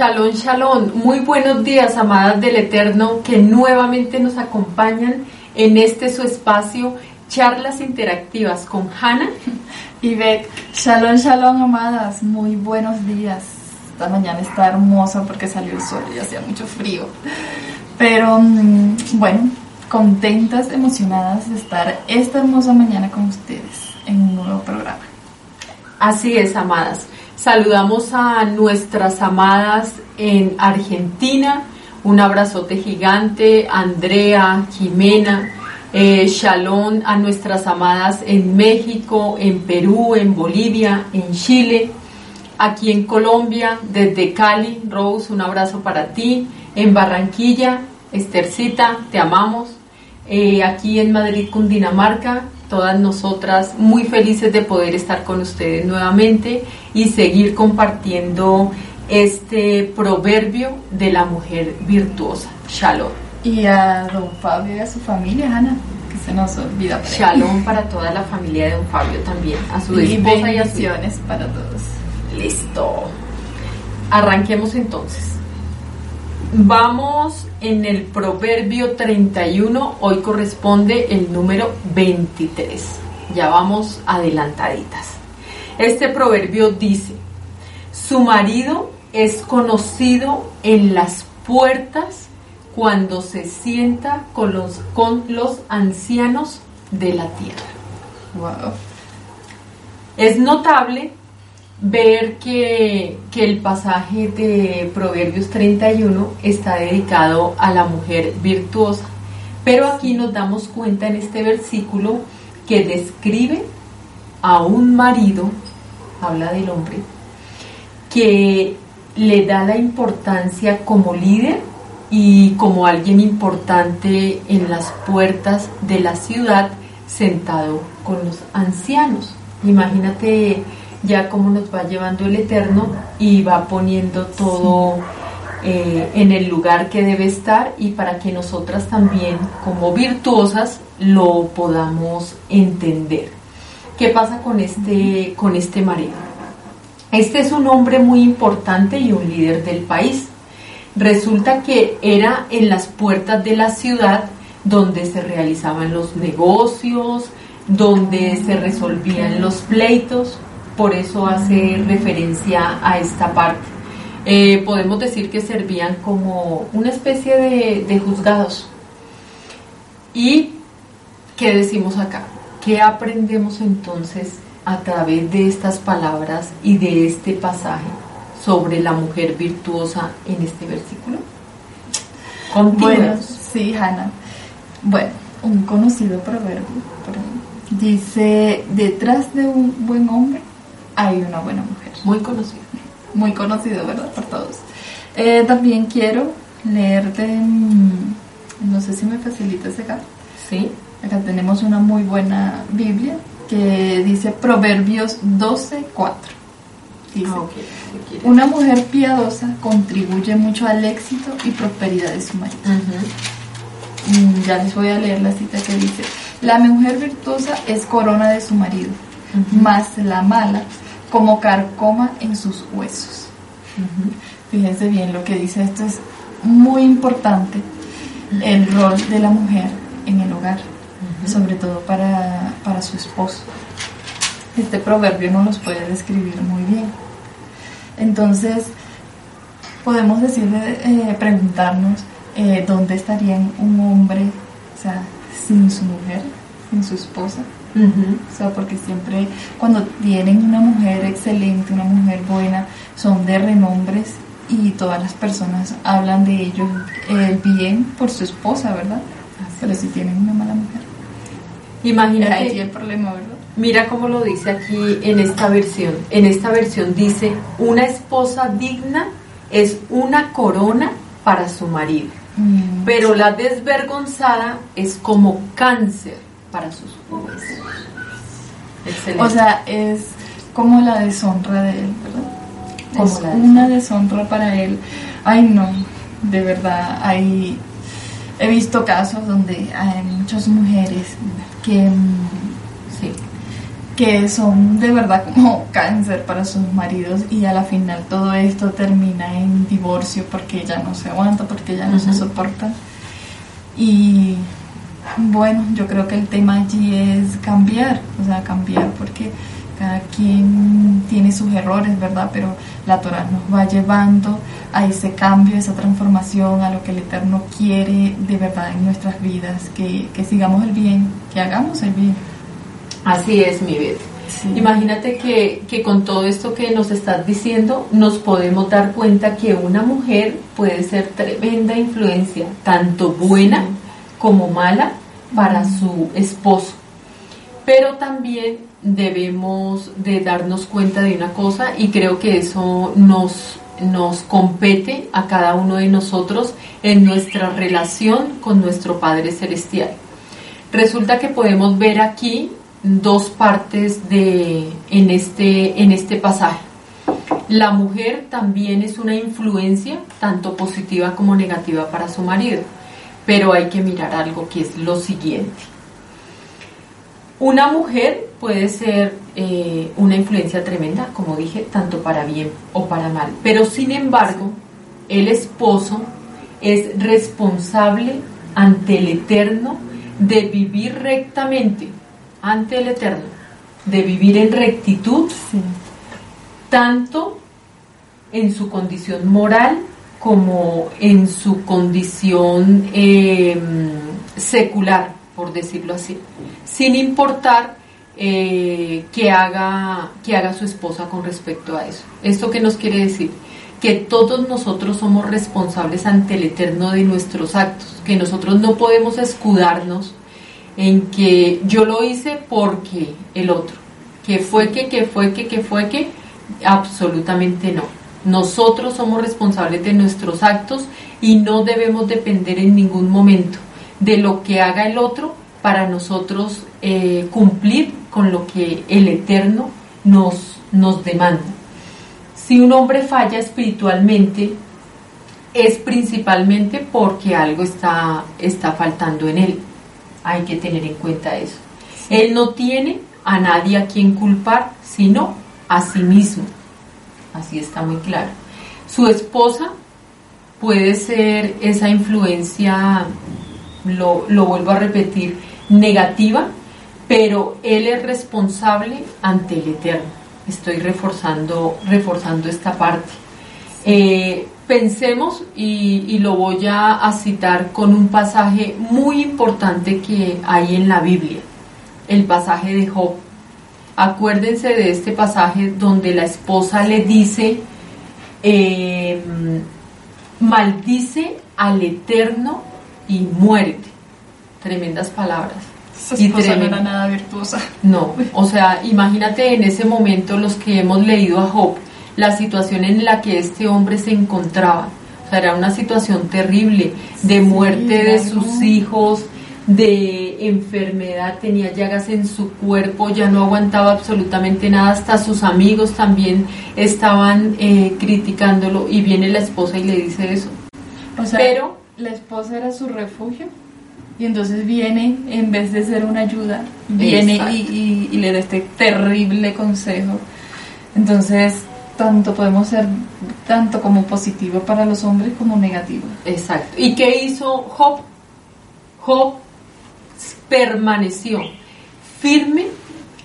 Shalom, shalom. Muy buenos días, amadas del Eterno, que nuevamente nos acompañan en este su espacio, charlas interactivas con Hannah y Beck. Shalom, shalom, amadas. Muy buenos días. Esta mañana está hermosa porque salió el sol y hacía mucho frío. Pero mm, bueno, contentas, emocionadas de estar esta hermosa mañana con ustedes en un nuevo programa. Así es, amadas. Saludamos a nuestras amadas en Argentina. Un abrazote gigante, Andrea, Jimena, eh, Shalom a nuestras amadas en México, en Perú, en Bolivia, en Chile, aquí en Colombia, desde Cali, Rose, un abrazo para ti, en Barranquilla, Estercita, te amamos, eh, aquí en Madrid, Cundinamarca, todas nosotras muy felices de poder estar con ustedes nuevamente y seguir compartiendo este proverbio de la mujer virtuosa. Shalom. Y a don Fabio y a su familia, Ana, que se nos olvida. Shalom para toda la familia de don Fabio también, a su y esposa y a su... para todos. Listo. Arranquemos entonces. Vamos en el proverbio 31, hoy corresponde el número 23. Ya vamos adelantaditas. Este proverbio dice, su marido es conocido en las puertas cuando se sienta con los, con los ancianos de la tierra. Es notable ver que, el pasaje de Proverbios 31 está dedicado a la mujer virtuosa. Pero aquí nos damos cuenta en este versículo que describe a un marido, habla del hombre, que le da la importancia como líder y como alguien importante en las puertas de la ciudad sentado con los ancianos. Imagínate ya cómo nos va llevando el Eterno y va poniendo todo eh, en el lugar que debe estar y para que nosotras también como virtuosas lo podamos entender. ¿Qué pasa con este, con este marido? Este es un hombre muy importante y un líder del país. Resulta que era en las puertas de la ciudad donde se realizaban los negocios, donde se resolvían los pleitos, por eso hace referencia a esta parte. Eh, podemos decir que servían como una especie de, juzgados. ¿Y qué decimos acá? ¿Qué aprendemos entonces a través de estas palabras y de este pasaje sobre la mujer virtuosa en este versículo? Bueno, sí, Hannah. Bueno, un conocido proverbio dice, detrás de un buen hombre hay una buena mujer. Muy conocido. Muy conocido, ¿verdad? Por todos. Eh, también quiero leerte, no sé si me facilitas acá. Sí. Acá tenemos una muy buena Biblia que dice Proverbios 12, 4. Dice, ah, una mujer piadosa contribuye mucho al éxito y prosperidad de su marido. Mm, ya les voy a leer la cita que dice, la mujer virtuosa es corona de su marido, más la mala como carcoma en sus huesos. Fíjense bien lo que dice esto es muy importante el rol de la mujer en el hogar, sobre todo para, su esposo. Este proverbio nos los puede describir muy bien. Entonces, podemos decirle, eh, preguntarnos eh, dónde estaría un hombre, sin su mujer, sin su esposa, o sea, porque siempre cuando tienen una mujer excelente, una mujer buena, son de renombres y todas las personas hablan de ellos eh, bien por su esposa, ¿verdad? Pero si tienen una mala mujer. Imagínate. Ahí el problema, ¿verdad? Mira cómo lo dice aquí en esta versión. En esta versión dice, una esposa digna es una corona para su marido, mm, pero la desvergonzada es como cáncer para sus O sea, es como la deshonra de él, ¿verdad? es una deshonra para él. Ay, no, de verdad, hay, he visto casos donde hay muchas mujeres que, que son de verdad como cáncer para sus maridos y a la final todo esto termina en divorcio porque ya no se aguanta, porque ya no se soporta. Y bueno, yo creo que el tema allí es cambiar, o sea, cambiar porque cada quien tiene sus errores, ¿verdad? Pero la Torah nos va llevando a ese cambio, esa transformación, a lo que el Eterno quiere de verdad en nuestras vidas, que, que sigamos el bien, que hagamos el bien. Así es, mi vida. Imagínate que, que, con todo esto que nos estás diciendo, nos podemos dar cuenta que una mujer puede ser tremenda influencia, tanto buena como mala, para su esposo. Pero también debemos de darnos cuenta de una cosa y creo que eso nos, nos compete a cada uno de nosotros en nuestra relación con nuestro Padre Celestial. Resulta que podemos ver aquí dos partes de, en, este, en este pasaje. La mujer también es una influencia, tanto positiva como negativa para su marido, pero hay que mirar algo que es lo siguiente. Una mujer puede ser eh, una influencia tremenda, como dije, tanto para bien o para mal, pero sin embargo, el esposo es responsable ante el Eterno de vivir rectamente ante el Eterno, de vivir en rectitud, tanto en su condición moral como en su condición em, secular, por decirlo así, sin importar eh, que, haga, que haga su esposa con respecto a eso. ¿Esto qué nos quiere decir? Que todos nosotros somos responsables ante el Eterno de nuestros actos, que nosotros no podemos escudarnos en que yo lo hice porque el otro, que fue que, que fue que, que fue que, absolutamente no. Nosotros somos responsables de nuestros actos y no debemos depender en ningún momento de lo que haga el otro para nosotros eh, cumplir con lo que el Eterno nos, nos demanda. Si un hombre falla espiritualmente, es principalmente porque algo está, está faltando en él hay que tener en cuenta eso. Él no tiene a nadie a quien culpar, sino a sí mismo. Así está muy claro. Su esposa puede ser esa influencia, lo, vuelvo a repetir, negativa, pero él es responsable ante el Eterno. Estoy reforzando, reforzando esta parte. Eh, pensemos, y, lo voy a, citar con un pasaje muy importante que hay en la Biblia, el pasaje de Job. Acuérdense de este pasaje donde la esposa le dice, em, maldice al Eterno y muérete. Tremendas palabras. y no era nada virtuosa. No, o sea, imagínate en ese momento los que hemos leído a Job, la situación en la que este hombre se encontraba. O sea, era una situación terrible de muerte de sus hijos, de enfermedad, tenía llagas en su cuerpo, ya no aguantaba absolutamente nada, hasta sus amigos también estaban eh, criticándolo y viene la esposa y le dice eso. O sea, pero la esposa era su refugio y entonces viene, en vez de ser una ayuda, viene y, y le da este terrible consejo. Entonces, tanto podemos ser tanto como positivo para los hombres como negativo. Exacto. ¿Y qué hizo Job? Job permaneció firme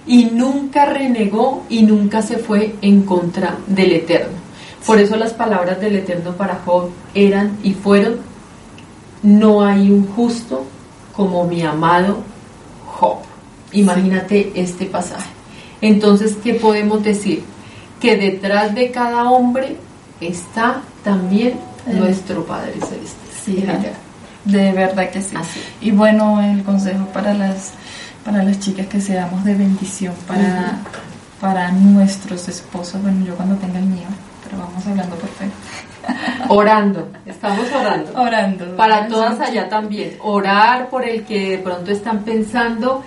y nunca renegó y nunca se fue en contra del Eterno. Por eso las palabras del Eterno para Job eran y fueron, no hay un justo como mi amado Job. Imagínate este pasaje. Entonces, ¿qué podemos decir? que detrás de cada hombre está también nuestro Padre Celestial. Sí, de verdad que sí. Y bueno, el consejo para las para las chicas que seamos de bendición para, para nuestros esposos. Bueno, yo cuando tenga el mío, pero vamos hablando por fe. Orando, estamos orando. Orando. Para todas allá también. Orar por el que de pronto están pensando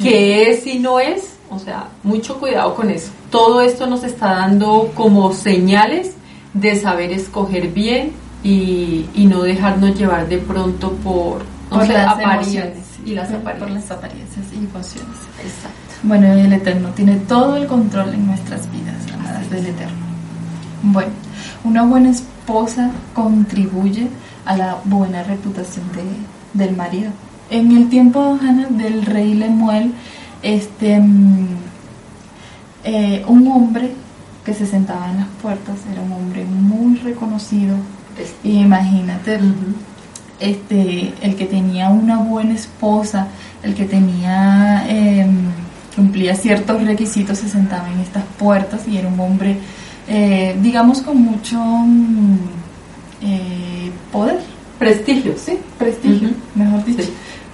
que es y no es o sea, mucho cuidado con eso. Todo esto nos está dando como señales de saber escoger bien y, no dejarnos llevar de pronto por, por las apariciones y las apariencias. Por las apariencias y emociones. Exacto. Bueno, el Eterno tiene todo el control en nuestras vidas, amadas del Eterno. Bueno, una buena esposa contribuye a la buena reputación de, del marido. En el tiempo del rey Lemuel, este, mm, eh, un hombre que se sentaba en las puertas era un hombre muy reconocido. Y imagínate, este, el que tenía una buena esposa, el que tenía em, cumplía ciertos requisitos, se sentaba en estas puertas y era un hombre, eh, digamos, con mucho mm, eh, poder. Prestigio, sí. Prestigio, mejor dicho.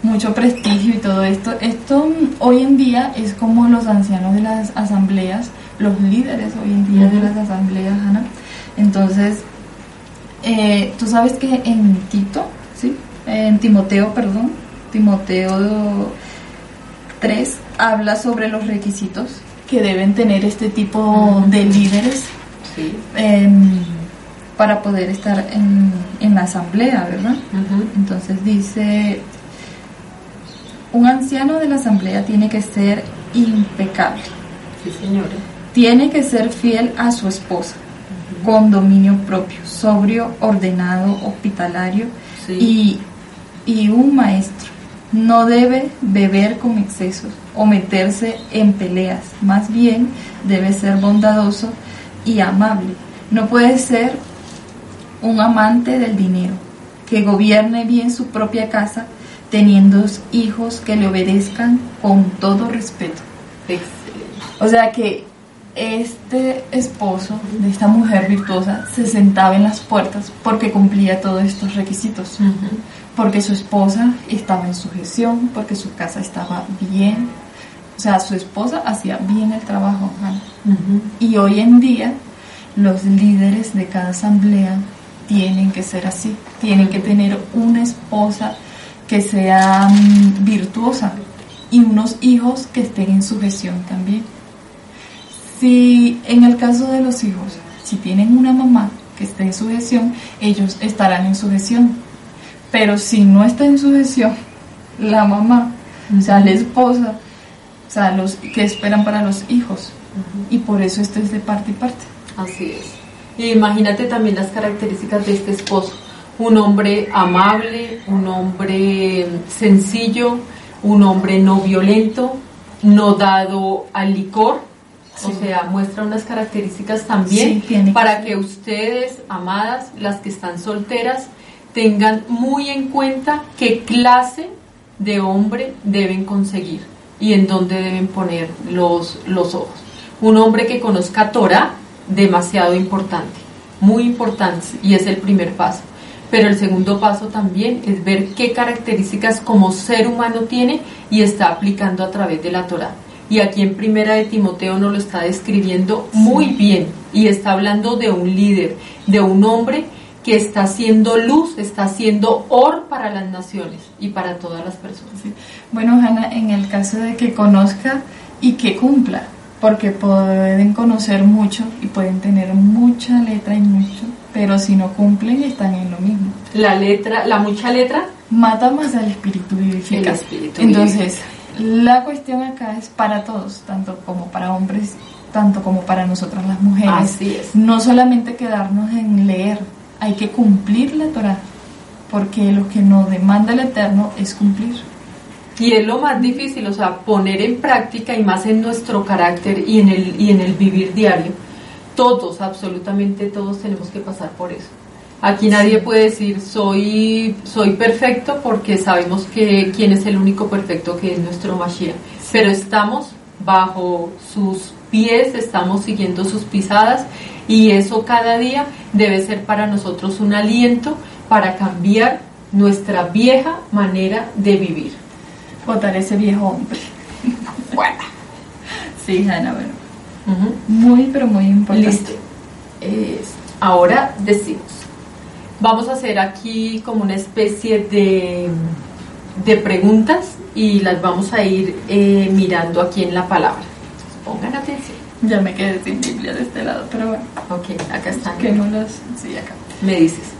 Mucho prestigio y todo esto. Esto mm, hoy en día es como los ancianos de las asambleas, los líderes hoy en día de las asambleas, Ana. Entonces, eh, tú sabes que en Tito, ¿sí? En Timoteo, perdón, Timoteo 3 habla sobre los requisitos que deben tener este tipo de líderes em, para poder estar en, la asamblea, ¿verdad? Entonces dice, un anciano de la asamblea tiene que ser impecable. Sí, señora. Tiene que ser fiel a su esposa, con dominio propio, sobrio, ordenado, hospitalario y, y un maestro no debe beber con excesos o meterse en peleas, más bien debe ser bondadoso y amable. No puede ser un amante del dinero, que gobierne bien su propia casa, teniendo hijos que le obedezcan con todo respeto. O sea que este esposo de esta mujer virtuosa se sentaba en las puertas porque cumplía todos estos requisitos porque su esposa estaba en sujeción, porque su casa estaba bien. O sea, su esposa hacía bien el trabajo. Y hoy en día los líderes de cada asamblea tienen que ser así, tienen que tener una esposa que sea mm, virtuosa y unos hijos que estén en sujeción también. Si en el caso de los hijos, si tienen una mamá que esté en sujeción, ellos estarán en sujeción pero si no está en sujeción la mamá, o sea, la esposa, o sea, los que esperan para los hijos. Y por eso esto es de parte y parte. Así es. Y imagínate también las características de este esposo. Un hombre amable, un hombre sencillo, un hombre no violento, no dado al licor, o sea, muestra unas características también para que ustedes, amadas, las que están solteras, tengan muy en cuenta qué clase de hombre deben conseguir y en dónde deben poner los, los ojos. Un hombre que conozca Torah, demasiado importante, muy importante, y es el primer paso. Pero el segundo paso también es ver qué características como ser humano tiene y está aplicando a través de la Torah. Y aquí en Primera de Timoteo nos lo está describiendo muy bien y está hablando de un líder, de un hombre que está haciendo luz, está haciendo or para las naciones y para todas las personas. Bueno, Hanna, en el caso de que conozca y que cumpla, porque pueden conocer mucho y pueden tener mucha letra y mucho, pero si no cumplen están en lo mismo. La letra, la mucha letra mata más al espíritu vivifica. Entonces, la cuestión acá es para todos, tanto como para hombres, tanto como para nosotras las mujeres. Así es. No solamente quedarnos en leer, hay que cumplir la Torah, porque lo que nos demanda el Eterno es cumplir. Y es lo más difícil, o sea, poner en práctica y más en nuestro carácter y en el, y en el vivir diario. Todos, absolutamente todos tenemos que pasar por eso. Aquí nadie puede decir soy, soy perfecto porque sabemos que quién es el único perfecto que es nuestro Mashiach. Pero estamos bajo sus pies, estamos siguiendo sus pisadas y eso cada día debe ser para nosotros un aliento para cambiar nuestra vieja manera de vivir. Votar ese viejo hombre. bueno. Sí, Ana, bueno. Muy, pero muy importante. Listo. ahora decimos, vamos a hacer aquí como una especie de, de preguntas y las vamos a ir eh, mirando aquí en la palabra. Pongan atención. Ya me quedé sin Biblia de este lado, pero bueno. Ok, acá están. Que no los... Sí, acá. Me dices.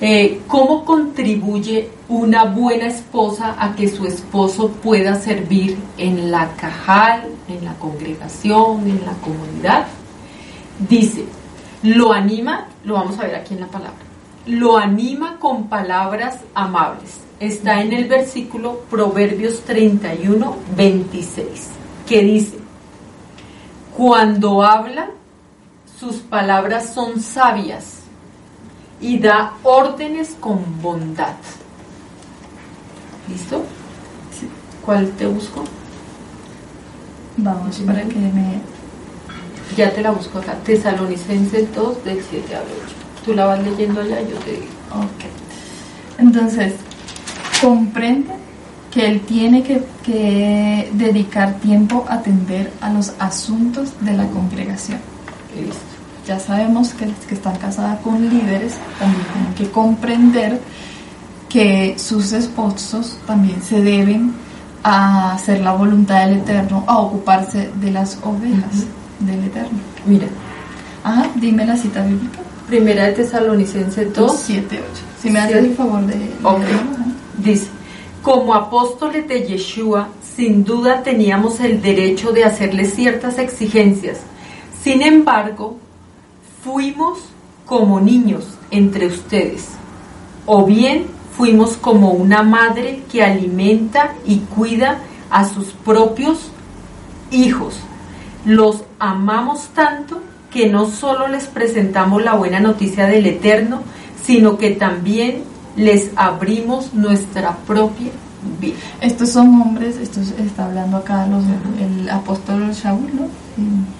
Eh, ¿Cómo contribuye una buena esposa a que su esposo pueda servir en la cajal, en la congregación, en la comunidad? Dice, lo anima, lo vamos a ver aquí en la palabra, lo anima con palabras amables. Está en el versículo Proverbios 31, 26, que dice, cuando habla, sus palabras son sabias y da órdenes con bondad. ¿Listo? ¿Cuál te busco? Vamos, para que me... Ya te la busco acá. Tesalonicenses 2 del 7 al 8. Tú la vas leyendo allá, yo te digo. Ok. Entonces, comprende que él tiene que, que, dedicar tiempo a atender a los asuntos de la congregación. Listo. Ya sabemos que las que están casadas con líderes también tienen que comprender que sus esposos también se deben a hacer la voluntad del Eterno, a ocuparse de las ovejas del Eterno. Mira. Ajá, dime la cita bíblica. Primera de Tesalonicenses 2, 7, 8. Si me haces el favor de... Dice, como apóstoles de Yeshua, sin duda teníamos el derecho de hacerle ciertas exigencias. Sin embargo, fuimos como niños entre ustedes, o bien fuimos como una madre que alimenta y cuida a sus propios hijos. Los amamos tanto que no solo les presentamos la buena noticia del Eterno, sino que también les abrimos nuestra propia vida. Estos son hombres, esto está hablando acá los, el apóstol Shaul, ¿no?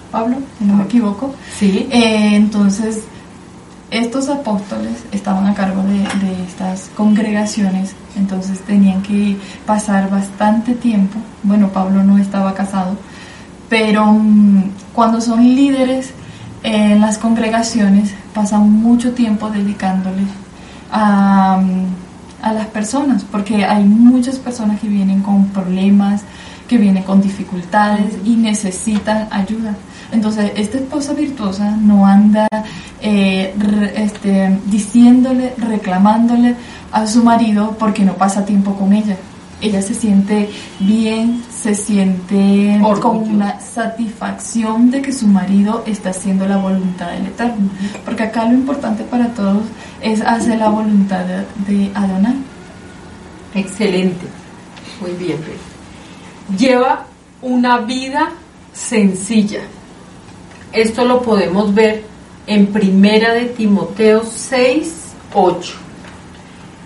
Pablo, si no me equivoco. Sí. Eh, entonces, estos apóstoles estaban a cargo de, de, estas congregaciones, entonces tenían que pasar bastante tiempo. Bueno, Pablo no estaba casado, pero um, cuando son líderes en las congregaciones, pasan mucho tiempo dedicándoles a, a las personas, porque hay muchas personas que vienen con problemas, que vienen con dificultades y necesitan ayuda. Entonces, esta esposa virtuosa no anda eh, este, diciéndole, reclamándole a su marido porque no pasa tiempo con ella. Ella se siente bien, se siente con una satisfacción de que su marido está haciendo la voluntad del Eterno. Porque acá lo importante para todos es hacer la voluntad de, de Adonai. Excelente. Muy bien. Lleva una vida sencilla. Esto lo podemos ver en Primera de Timoteo 6, 8,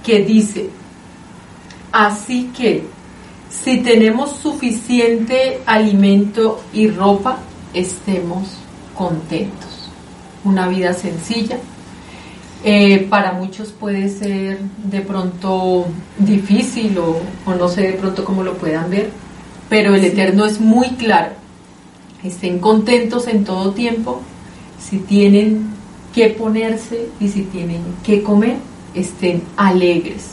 que dice, así que si tenemos suficiente alimento y ropa, estemos contentos. Una vida sencilla. Eh, para muchos puede ser de pronto difícil o, o no sé de pronto cómo lo puedan ver, pero el Eterno es muy claro estén contentos en todo tiempo, si tienen que ponerse y si tienen que comer, estén alegres.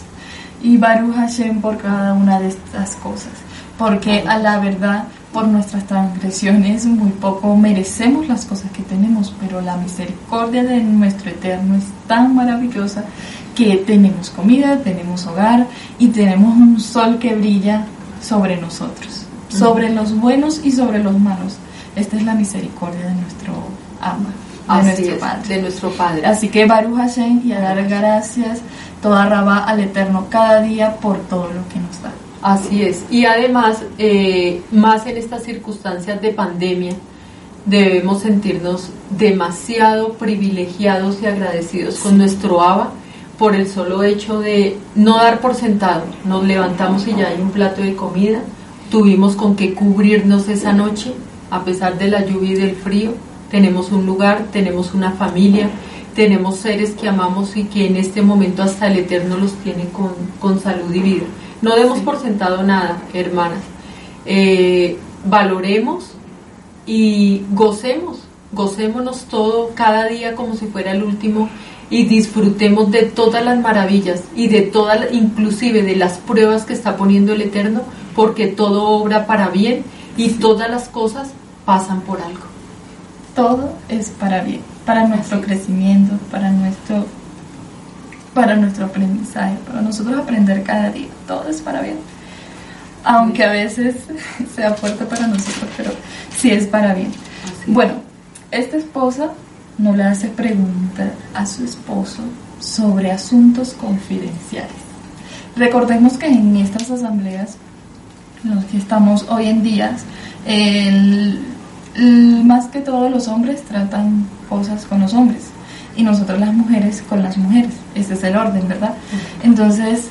Y Baruch Hashem por cada una de estas cosas, porque a la verdad, por nuestras transgresiones, muy poco merecemos las cosas que tenemos, pero la misericordia de nuestro Eterno es tan maravillosa que tenemos comida, tenemos hogar y tenemos un sol que brilla sobre nosotros, sobre los buenos y sobre los malos esta es la misericordia de nuestro ama, de nuestro Padre. De nuestro Padre. Así que Baruch Hashem y a dar gracias toda Rabá al Eterno cada día por todo lo que nos da. Así es. Y además, eh, más en estas circunstancias de pandemia, debemos sentirnos demasiado privilegiados y agradecidos con nuestro Abba por el solo hecho de no dar por sentado. Nos levantamos y ya hay un plato de comida, tuvimos con qué cubrirnos esa noche, a pesar de la lluvia y del frío, tenemos un lugar, tenemos una familia, tenemos seres que amamos y que en este momento hasta el Eterno los tiene con, salud y vida. No demos por sentado nada, hermanas. Eh, valoremos y gocemos, gocémonos todo cada día como si fuera el último y disfrutemos de todas las maravillas y de todas, inclusive de las pruebas que está poniendo el Eterno, porque todo obra para bien y todas las cosas pasan por algo. Todo es para bien, para nuestro crecimiento, para nuestro para nuestro aprendizaje, para nosotros aprender cada día. Todo es para bien. Aunque a veces sea fuerte para nosotros, pero sí es para bien. Bueno, esta esposa no le hace preguntas a su esposo sobre asuntos confidenciales. Recordemos que en estas asambleas, los que estamos hoy en día, más que todos los hombres tratan cosas con los hombres y nosotros las mujeres con las mujeres. Ese es el orden, ¿verdad? Entonces,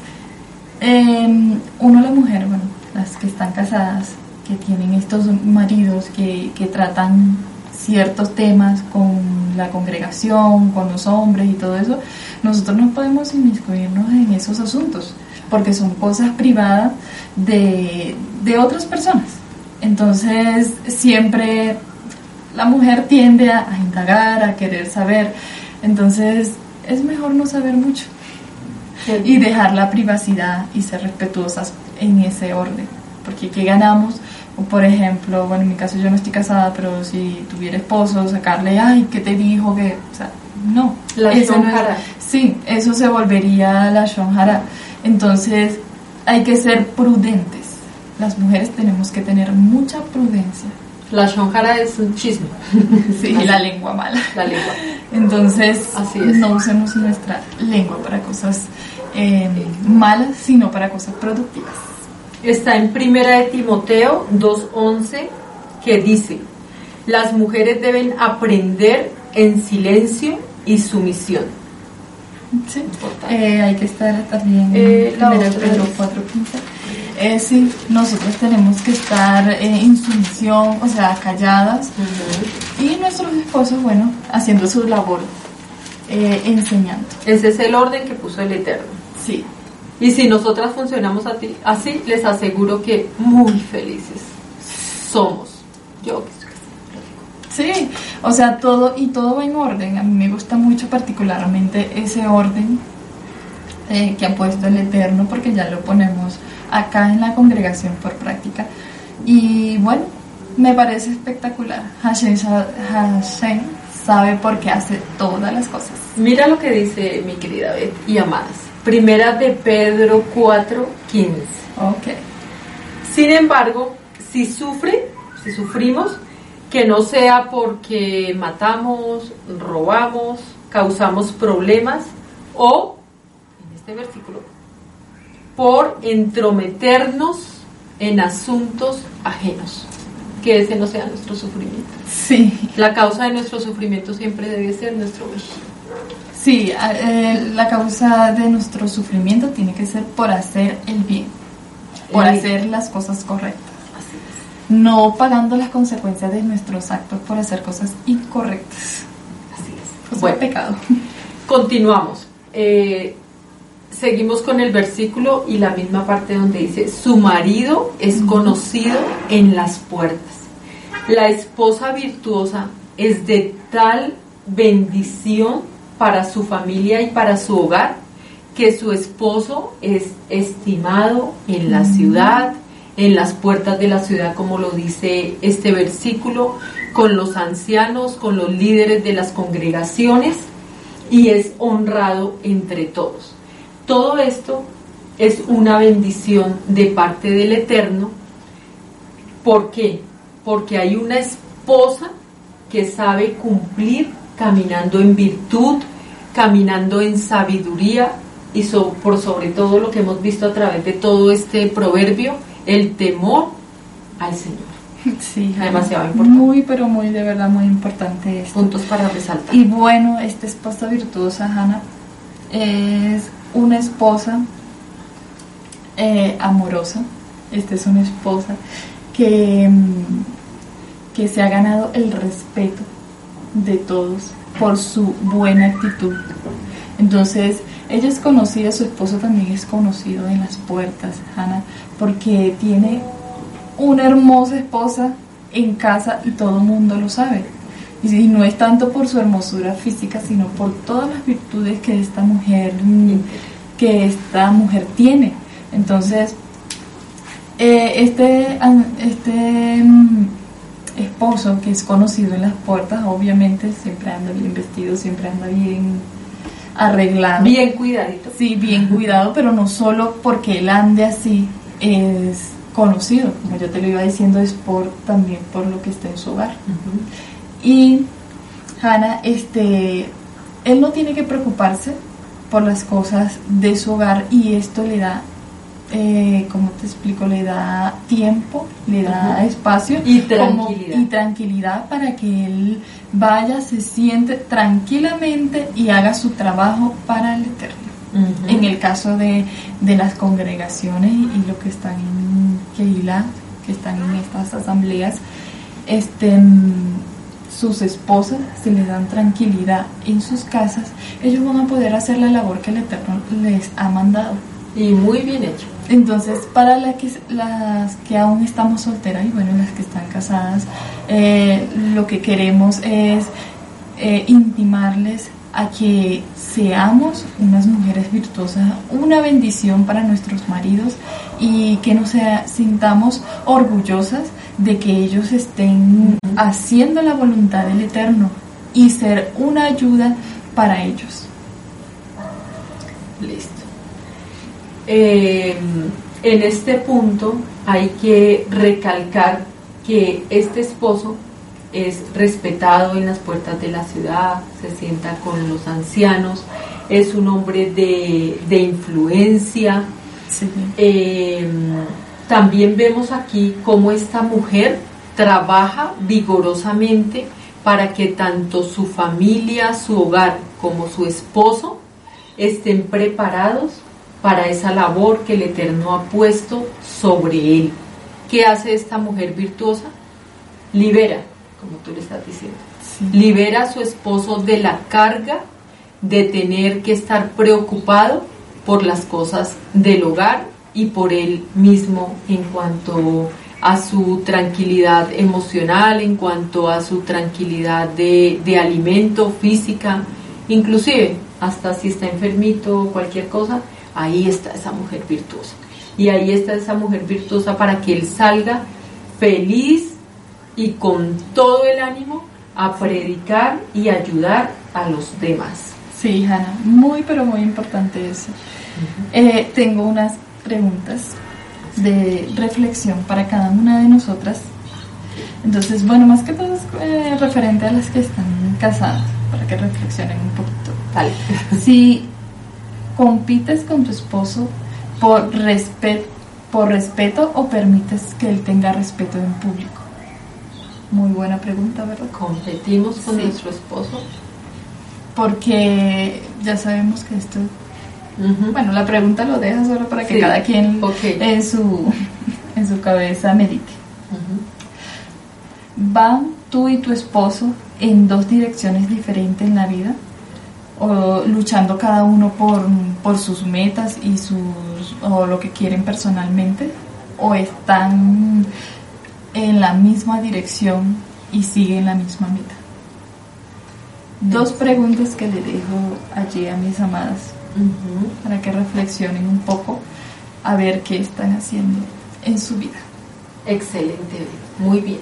em, uno la mujer, bueno, las que están casadas, que tienen estos maridos que, que tratan ciertos temas con la congregación, con los hombres y todo eso, nosotros no podemos inmiscuirnos en esos asuntos, porque son cosas privadas de, de otras personas. Entonces, siempre la mujer tiende a, a, indagar, a querer saber. Entonces, es mejor no saber mucho y dejar la privacidad y ser respetuosas en ese orden. Porque ¿qué ganamos? por ejemplo, bueno, en mi caso yo no estoy casada, pero si tuviera esposo, sacarle, ay, ¿qué te dijo? que O sea, no. La eso Sí, eso se volvería la shonjara. Entonces, hay que ser prudentes. Las mujeres tenemos que tener mucha prudencia. La shonjara es un chisme. sí, la lengua mala. La lengua. Entonces, Así no usemos nuestra lengua para cosas eh, malas, sino para cosas productivas está en Primera de Timoteo 2.11 que dice, las mujeres deben aprender en silencio y sumisión. Sí, eh, hay que estar también eh, en Pedro 4.15. Eh, sí, nosotros tenemos que estar eh, en sumisión, o sea, calladas, y nuestros esposos, bueno, haciendo su labor, enseñando. Ese es el orden que puso el Eterno. Sí. Y si nosotras funcionamos así, les aseguro que muy felices somos. Yo Sí, o sea, todo y todo va en orden. A mí me gusta mucho particularmente ese orden eh, que ha puesto el Eterno porque ya lo ponemos acá en la congregación por práctica. Y bueno, me parece espectacular. Hashem, Hashem sabe por qué hace todas las cosas. Mira lo que dice mi querida Beth y amadas. Primera de Pedro 4, 15. Ok. Sin embargo, si sufre, si sufrimos, que no sea porque matamos, robamos, causamos problemas o, en este versículo, por entrometernos en asuntos ajenos. Que ese no sea nuestro sufrimiento. Sí. La causa de nuestro sufrimiento siempre debe ser nuestro Sí, eh, la causa de nuestro sufrimiento tiene que ser por hacer el bien, por hacer las cosas correctas. No pagando las consecuencias de nuestros actos por hacer cosas incorrectas. Así es. Fue pecado. Continuamos. Eh, seguimos con el versículo y la misma parte donde dice, su marido es conocido en las puertas. La esposa virtuosa es de tal bendición para su familia y para su hogar, que su esposo es estimado en la ciudad, en las puertas de la ciudad, como lo dice este versículo, con los ancianos, con los líderes de las congregaciones, y es honrado entre todos. Todo esto es una bendición de parte del Eterno. ¿Por qué? Porque hay una esposa que sabe cumplir caminando en virtud, caminando en sabiduría y por sobre todo lo que hemos visto a través de todo este proverbio, el temor al Señor. Sí, demasiado importante. Muy, pero muy, de verdad, muy importante esto. Puntos para resaltar. Y bueno, esta esposa virtuosa, Hannah, es una esposa eh, amorosa. Esta es una esposa que, mm, que se ha ganado el respeto de todos por su buena actitud. Entonces, ella es conocida, su esposo también es conocido en las puertas, Hannah, porque tiene una hermosa esposa en casa y todo el mundo lo sabe. Y no es tanto por su hermosura física, sino por todas las virtudes que esta mujer, que esta mujer tiene. Entonces, eh, este, este mm, esposo que es conocido en las puertas, obviamente siempre anda bien vestido, siempre anda bien arreglado. Bien cuidadito. Sí, bien cuidado, pero no solo porque él ande así es conocido, como yo te lo iba diciendo, es por también por lo que está en su hogar. Y Hannah, este, él no tiene que preocuparse por las cosas de su hogar y esto le da eh, como te explico, le da tiempo, le da espacio y tranquilidad. y tranquilidad para que él vaya, se siente tranquilamente y haga su trabajo para el Eterno. En el caso de, de, las congregaciones y lo que están en Keilah, que están en estas asambleas, este, sus esposas, se les dan tranquilidad en sus casas, ellos van a poder hacer la labor que el Eterno les ha mandado. Y muy bien hecho. Entonces, para las que, las que aún estamos solteras y bueno, las que están casadas, eh, lo que queremos es eh, intimarles a que seamos unas mujeres virtuosas, una bendición para nuestros maridos y que nos sintamos orgullosas de que ellos estén haciendo la voluntad del Eterno y ser una ayuda para ellos. Listo. Eh, en este punto hay que recalcar que este esposo es respetado en las puertas de la ciudad, se sienta con los ancianos, es un hombre de, influencia. Eh, también vemos aquí cómo esta mujer trabaja vigorosamente para que tanto su familia, su hogar como su esposo estén preparados para esa labor que el Eterno ha puesto sobre él. ¿Qué hace esta mujer virtuosa? Libera, como tú le estás diciendo. Libera a su esposo de la carga de tener que estar preocupado por las cosas del hogar y por él mismo en cuanto a su tranquilidad emocional, en cuanto a su tranquilidad de, de alimento, física, inclusive hasta si está enfermito o cualquier cosa, ahí está esa mujer virtuosa. Y ahí está esa mujer virtuosa para que él salga feliz y con todo el ánimo a predicar y ayudar a los demás. Sí, Hanna, muy pero muy importante eso. Eh, tengo unas preguntas de reflexión para cada una de nosotras. Entonces, bueno, más que todo es eh, referente a las que están casadas, para que reflexionen un poquito. Vale. Sí ¿Compites con tu esposo por, por respeto o permites que él tenga respeto en público? Muy buena pregunta, ¿verdad? ¿Competimos con nuestro esposo? Porque ya sabemos que esto... Bueno, la pregunta lo deja solo para que cada quien en, su, en su cabeza medite. ¿Van tú y tu esposo en dos direcciones diferentes en la vida? o luchando cada uno por, por sus metas y sus, o lo que quieren personalmente, o están en la misma dirección y siguen la misma meta. Dos preguntas que le dejo allí a mis amadas para que reflexionen un poco a ver qué están haciendo en su vida. Excelente, muy bien.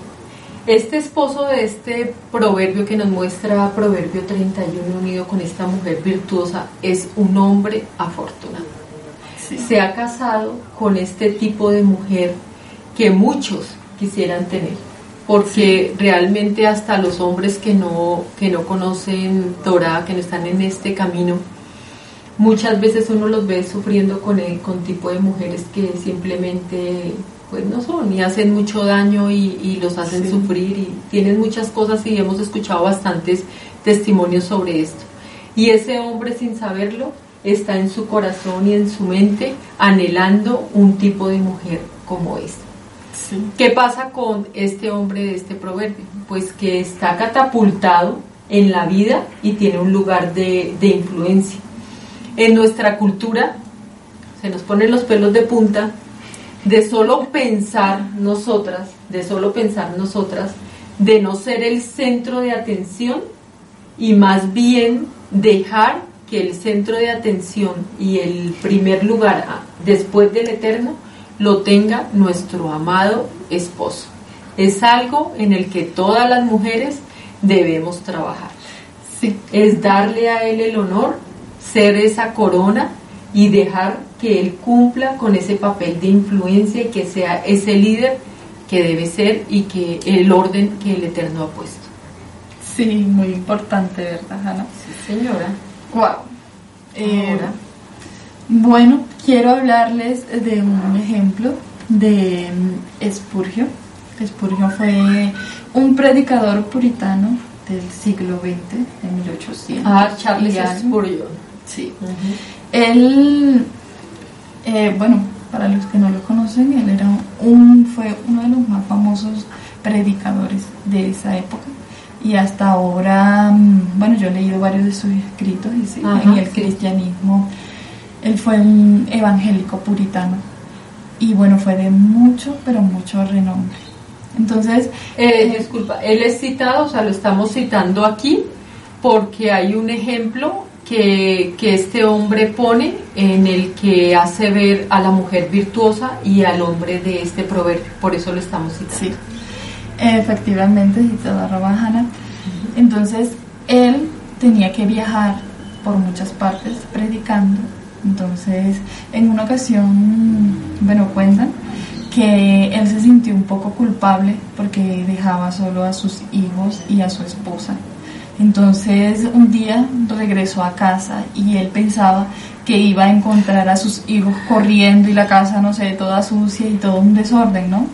Este esposo de este proverbio que nos muestra Proverbio 31 unido con esta mujer virtuosa es un hombre afortunado. Se ha casado con este tipo de mujer que muchos quisieran tener, porque realmente hasta los hombres que no, que no conocen Torah, que no están en este camino, muchas veces uno los ve sufriendo con, el, con tipo de mujeres que simplemente pues no son y hacen mucho daño y, los hacen sufrir y tienen muchas cosas y hemos escuchado bastantes testimonios sobre esto. Y ese hombre sin saberlo está en su corazón y en su mente anhelando un tipo de mujer como esta. ¿Qué pasa con este hombre de este proverbio? Pues que está catapultado en la vida y tiene un lugar de, de influencia. En nuestra cultura se nos ponen los pelos de punta de solo pensar nosotras, de solo pensar nosotras, de no ser el centro de atención y más bien dejar que el centro de atención y el primer lugar ah, después del eterno lo tenga nuestro amado esposo. Es algo en el que todas las mujeres debemos trabajar. Sí. Es darle a él el honor ser esa corona y dejar que él cumpla con ese papel de influencia y que sea ese líder que debe ser y que el orden que el Eterno ha puesto. Sí, muy importante, ¿verdad, Hanna? Sí, señora. Wow. Eh, bueno, quiero hablarles de un ejemplo de Espurgio. Mm, Espurgio fue un predicador puritano del siglo XX, de 1800. Ah, Charles Spurgeon. Sí. Él, eh, bueno, para los que no lo conocen, él era un, fue uno de los más famosos predicadores de esa época. Y hasta ahora, mm, bueno, yo he leído varios de sus escritos y en el cristianismo, él fue un evangélico puritano. Y bueno, fue de mucho, pero mucho renombre. Entonces, eh, disculpa, él es citado, o sea, lo estamos citando aquí porque hay un ejemplo que, que, este hombre pone en el que hace ver a la mujer virtuosa y al hombre de este proverbio, por eso lo estamos citando. Efectivamente, citada Rabajana. Entonces, él tenía que viajar por muchas partes predicando. Entonces, en una ocasión, bueno, cuentan que él se sintió un poco culpable porque dejaba solo a sus hijos y a su esposa. Entonces un día regresó a casa y él pensaba que iba a encontrar a sus hijos corriendo y la casa, no sé, toda sucia y todo un desorden, ¿no?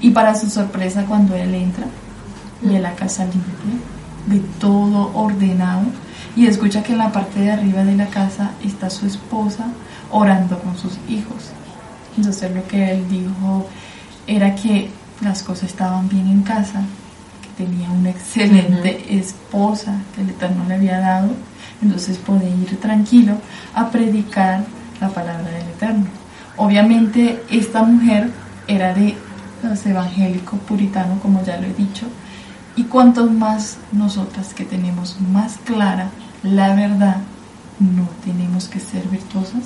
Y para su sorpresa cuando él entra, ve la casa limpia, ve todo ordenado y escucha que en la parte de arriba de la casa está su esposa orando con sus hijos. Entonces lo que él dijo era que las cosas estaban bien en casa, tenía una excelente esposa que el Eterno le había dado, entonces podía ir tranquilo a predicar la palabra del Eterno. Obviamente esta mujer era de los evangélicos puritanos, como ya lo he dicho, y cuantos más nosotras que tenemos más clara la verdad, no tenemos que ser virtuosas,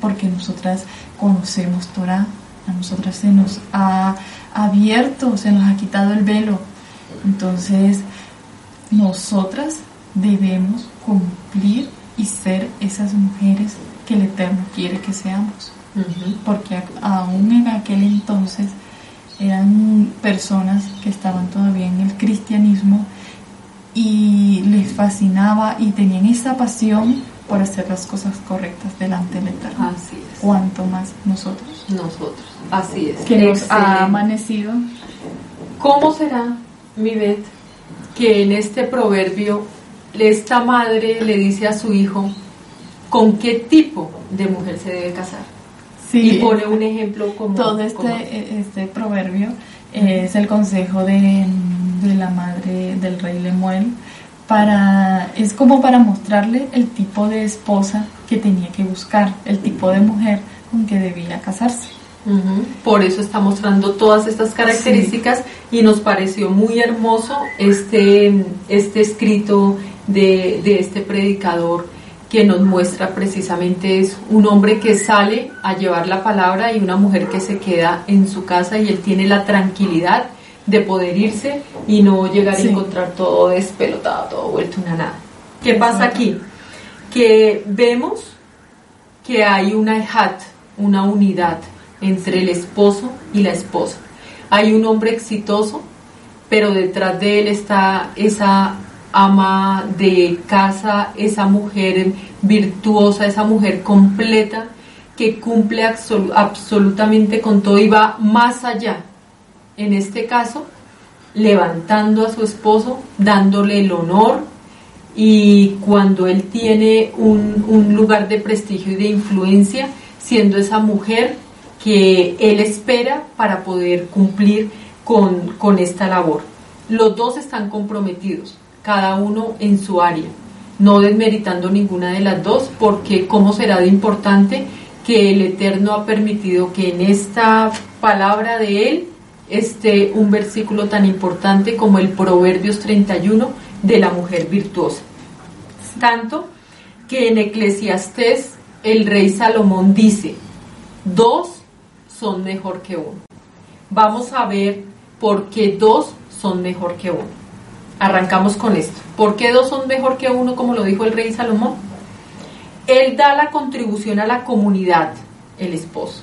porque nosotras conocemos Torah, a nosotras se nos ha abierto, se nos ha quitado el velo. Entonces, nosotras debemos cumplir y ser esas mujeres que el Eterno quiere que seamos. Porque aún en aquel entonces eran personas que estaban todavía en el cristianismo y les fascinaba y tenían esa pasión por hacer las cosas correctas delante del Eterno. Así es. Cuanto más nosotros. Nosotros, así es. Que nos ha amanecido. ¿Cómo será, mi Bet, que en este proverbio esta madre le dice a su hijo con qué tipo de mujer se debe casar? Sí, y pone un ejemplo como... Todo este, este proverbio es el consejo de, de la madre del rey Lemuel para, es como para mostrarle el tipo de esposa que tenía que buscar, el tipo de mujer con que debía casarse. Por eso está mostrando todas estas características y nos pareció muy hermoso este, este escrito de, de este predicador que nos muestra precisamente es un hombre que sale a llevar la palabra y una mujer que se queda en su casa y él tiene la tranquilidad de poder irse y no llegar a encontrar todo despelotado, todo vuelto una nada. ¿Qué pasa aquí? Que vemos que hay una hat, una unidad entre el esposo y la esposa. Hay un hombre exitoso, pero detrás de él está esa ama de casa, esa mujer virtuosa, esa mujer completa que cumple absolutamente con todo y va más allá en este caso, levantando a su esposo, dándole el honor y cuando él tiene un, lugar de prestigio y de influencia, siendo esa mujer que él espera para poder cumplir con, con esta labor. Los dos están comprometidos, cada uno en su área, no desmeritando ninguna de las dos, porque cómo será de importante que el Eterno ha permitido que en esta palabra de Él este, un versículo tan importante como el Proverbios 31 de la mujer virtuosa. Tanto que en Eclesiastés el rey Salomón dice, dos son mejor que uno. Vamos a ver por qué dos son mejor que uno. Arrancamos con esto. ¿Por qué dos son mejor que uno como lo dijo el rey Salomón? Él da la contribución a la comunidad, el esposo.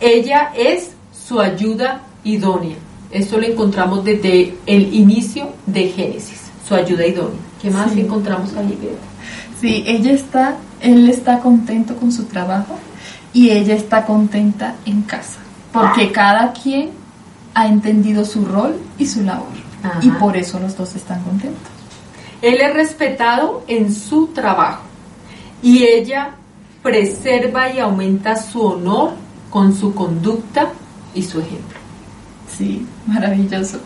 Ella es su ayuda idónea. Esto lo encontramos desde el inicio de Génesis, su ayuda idónea. ¿Qué más encontramos ahí, Sí, ella está, él está contento con su trabajo y ella está contenta en casa, porque cada quien ha entendido su rol y su labor y por eso los dos están contentos. Él es respetado en su trabajo y ella preserva y aumenta su honor con su conducta y su ejemplo. Sí, maravilloso.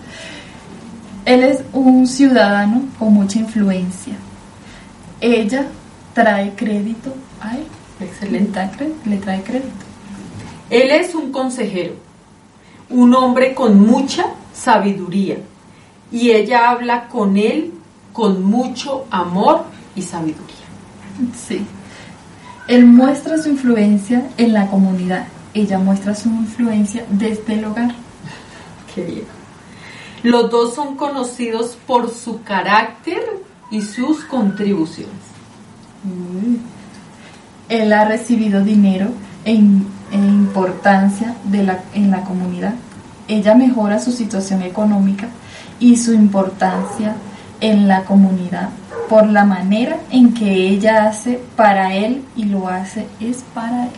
Él es un ciudadano con mucha influencia. Ella trae crédito a él. Excelente. Le trae crédito. Él es un consejero, un hombre con mucha sabiduría. Y ella habla con él con mucho amor y sabiduría. Sí. Él muestra su influencia en la comunidad. Ella muestra su influencia desde el hogar. Qué bien. Los dos son conocidos por su carácter y sus contribuciones. Mm. Él ha recibido dinero e, e importancia de la, en la comunidad. Ella mejora su situación económica y su importancia en la comunidad por la manera en que ella hace para él y lo hace es para él.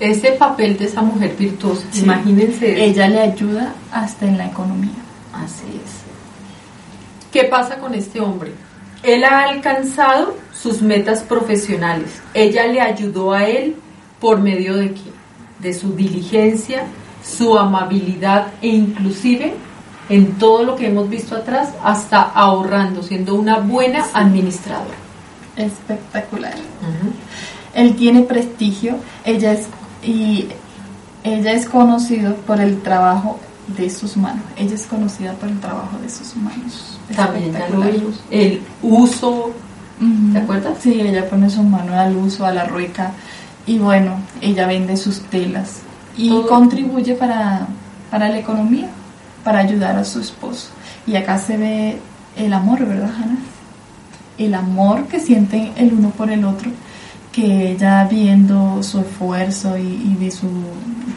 Ese papel de esa mujer virtuosa, imagínense. Ella le ayuda hasta en la economía. Así es. ¿Qué pasa con este hombre? Él ha alcanzado sus metas profesionales. Ella le ayudó a él por medio de qué? De su diligencia, su amabilidad e inclusive en todo lo que hemos visto atrás, hasta ahorrando, siendo una buena administradora. Espectacular. Él tiene prestigio, ella es y ella es conocida por el trabajo de sus manos. Ella es conocida por el trabajo de sus manos. También El uso, ¿te acuerdas? Sí, ella pone su mano al uso, a la rueca y bueno, ella vende sus telas y contribuye para, para la economía para ayudar a su esposo. Y acá se ve el amor, ¿verdad, Hannah? El amor que sienten el uno por el otro, que ella viendo su esfuerzo y, y su,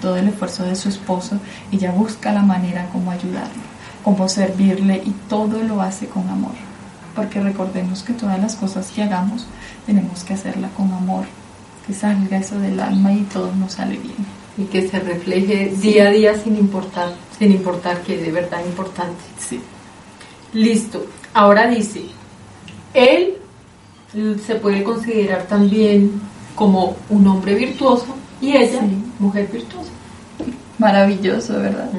todo el esfuerzo de su esposo, ella busca la manera como ayudarlo, como servirle y todo lo hace con amor. Porque recordemos que todas las cosas que hagamos tenemos que hacerla con amor, que salga eso del alma y todo nos sale bien y que se refleje día a día sin importar, sin importar que de verdad importante. Sí. Listo. Ahora dice, él se puede considerar también como un hombre virtuoso y ella mujer virtuosa. Maravilloso, ¿verdad?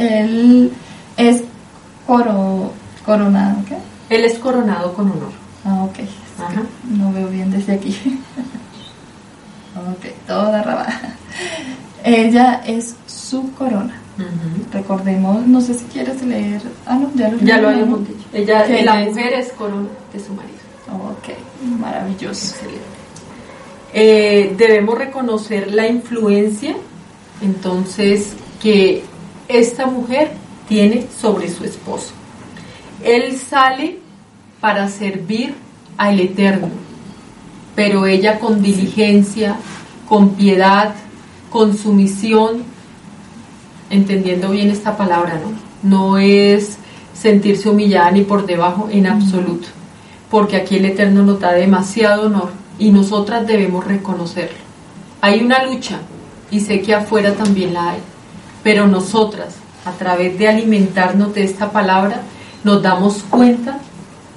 Él es coronado, ¿qué? Él es coronado con honor. Ah, ok. No veo bien desde aquí. ok, toda rabada. Ella es su corona. Recordemos, no sé si quieres leer. Ah, no, ya lo, ya lo habíamos dicho. Ella, la mujer es corona de su marido. Ok, maravilloso. Excelente. Eh, debemos reconocer la influencia, entonces, que esta mujer tiene sobre su esposo. Él sale para servir al Eterno, pero ella con diligencia, con piedad, con sumisión, entendiendo bien esta palabra, ¿no? No es sentirse humillada ni por debajo en absoluto, porque aquí el Eterno nos da demasiado honor y nosotras debemos reconocerlo. Hay una lucha y sé que afuera también la hay, pero nosotras, a través de alimentarnos de esta palabra, nos damos cuenta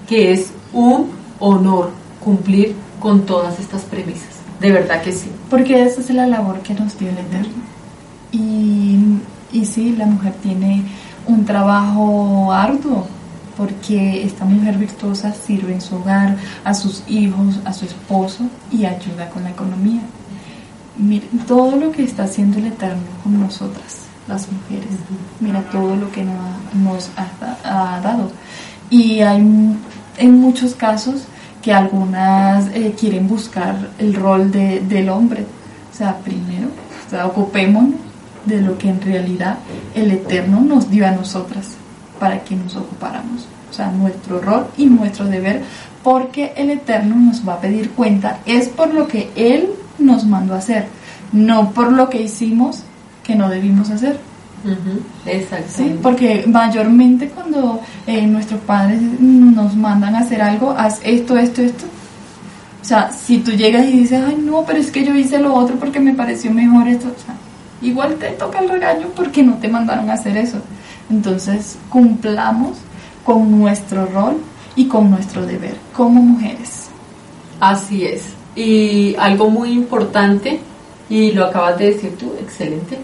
que es un honor cumplir con todas estas premisas. De verdad que sí. Porque esa es la labor que nos dio el Eterno. Y, y sí, la mujer tiene un trabajo arduo, porque esta mujer virtuosa sirve en su hogar, a sus hijos, a su esposo y ayuda con la economía. Miren todo lo que está haciendo el Eterno con nosotras, las mujeres. Mira todo lo que nos ha, dado. Y hay en muchos casos que algunas eh, quieren buscar el rol de, del hombre. O sea, primero, o ocupémonos de lo que en realidad el Eterno nos dio a nosotras para que nos ocupáramos. O sea, nuestro rol y nuestro deber porque el Eterno nos va a pedir cuenta, es por lo que Él nos mandó a hacer, no por lo que hicimos que no debimos hacer. Exacto. Sí, porque mayormente cuando eh, nuestros padres nos mandan a hacer algo, haz esto, esto, esto. O sea, si tú llegas y dices, ay, no, pero es que yo hice lo otro porque me pareció mejor esto, o sea, igual te toca el regaño porque no te mandaron a hacer eso. Entonces, cumplamos con nuestro rol y con nuestro deber como mujeres. Así es. Y algo muy importante, y lo acabas de decir tú, excelente,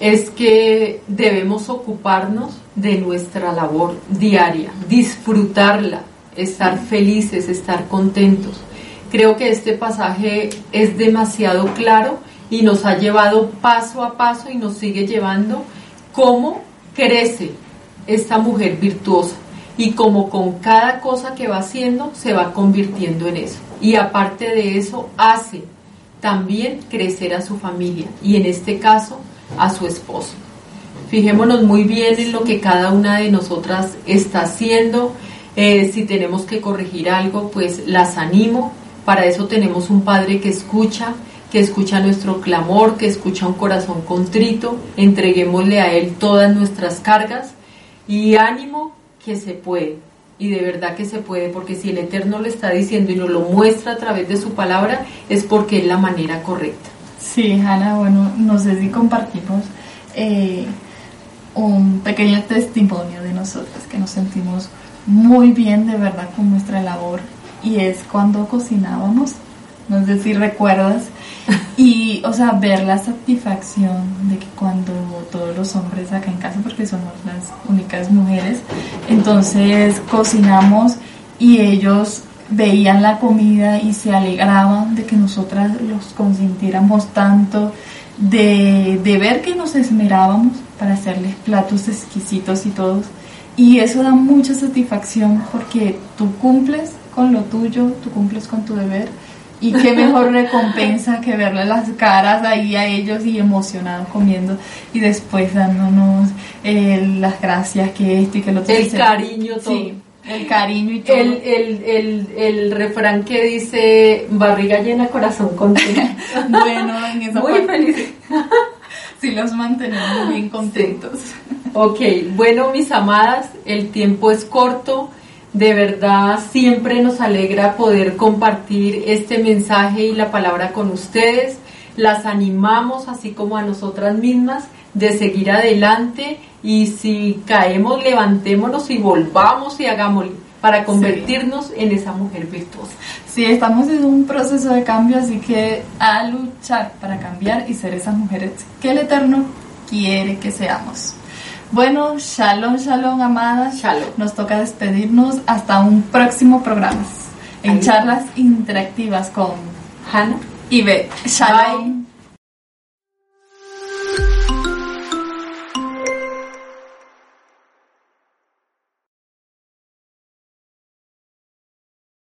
es que debemos ocuparnos de nuestra labor diaria, disfrutarla, estar felices, estar contentos. Creo que este pasaje es demasiado claro y nos ha llevado paso a paso y nos sigue llevando cómo crece esta mujer virtuosa y como con cada cosa que va haciendo se va convirtiendo en eso. Y aparte de eso hace también crecer a su familia y en este caso a su esposo. Fijémonos muy bien en lo que cada una de nosotras está haciendo. Eh, si tenemos que corregir algo, pues las animo. Para eso tenemos un Padre que escucha, que escucha nuestro clamor, que escucha un corazón contrito. Entreguémosle a Él todas nuestras cargas y ánimo que se puede. Y de verdad que se puede, porque si el Eterno lo está diciendo y nos lo muestra a través de su palabra, es porque es la manera correcta. Sí, Hanna, bueno, no sé si compartimos eh, un pequeño testimonio de nosotras que nos sentimos muy bien de verdad con nuestra labor y es cuando cocinábamos, no sé si recuerdas, y o sea, ver la satisfacción de que cuando todos los hombres acá en casa, porque somos las únicas mujeres, entonces cocinamos y ellos veían la comida y se alegraban de que nosotras los consintiéramos tanto, de, ver que nos esmerábamos para hacerles platos exquisitos y todos. Y eso da mucha satisfacción porque tú cumples con lo tuyo, tú cumples con tu deber. Y qué mejor recompensa que verle las caras ahí a ellos y emocionados comiendo y después dándonos eh, las gracias que esto y que lo otro. El cariño, todo. El cariño y todo. El, el, el, el refrán que dice barriga llena, corazón contento. bueno, en esa Muy feliz. sí, los mantenemos bien contentos. Ok, bueno, mis amadas, el tiempo es corto. De verdad, siempre nos alegra poder compartir este mensaje y la palabra con ustedes. Las animamos, así como a nosotras mismas, de seguir adelante y si caemos, levantémonos y volvamos y hagámoslo para convertirnos en esa mujer virtuosa. Sí, estamos en un proceso de cambio, así que a luchar para cambiar y ser esas mujeres que el Eterno quiere que seamos. Bueno, shalom, shalom, amadas. Shalom. Nos toca despedirnos hasta un próximo programa en charlas interactivas con Hannah y Beth. Shalom.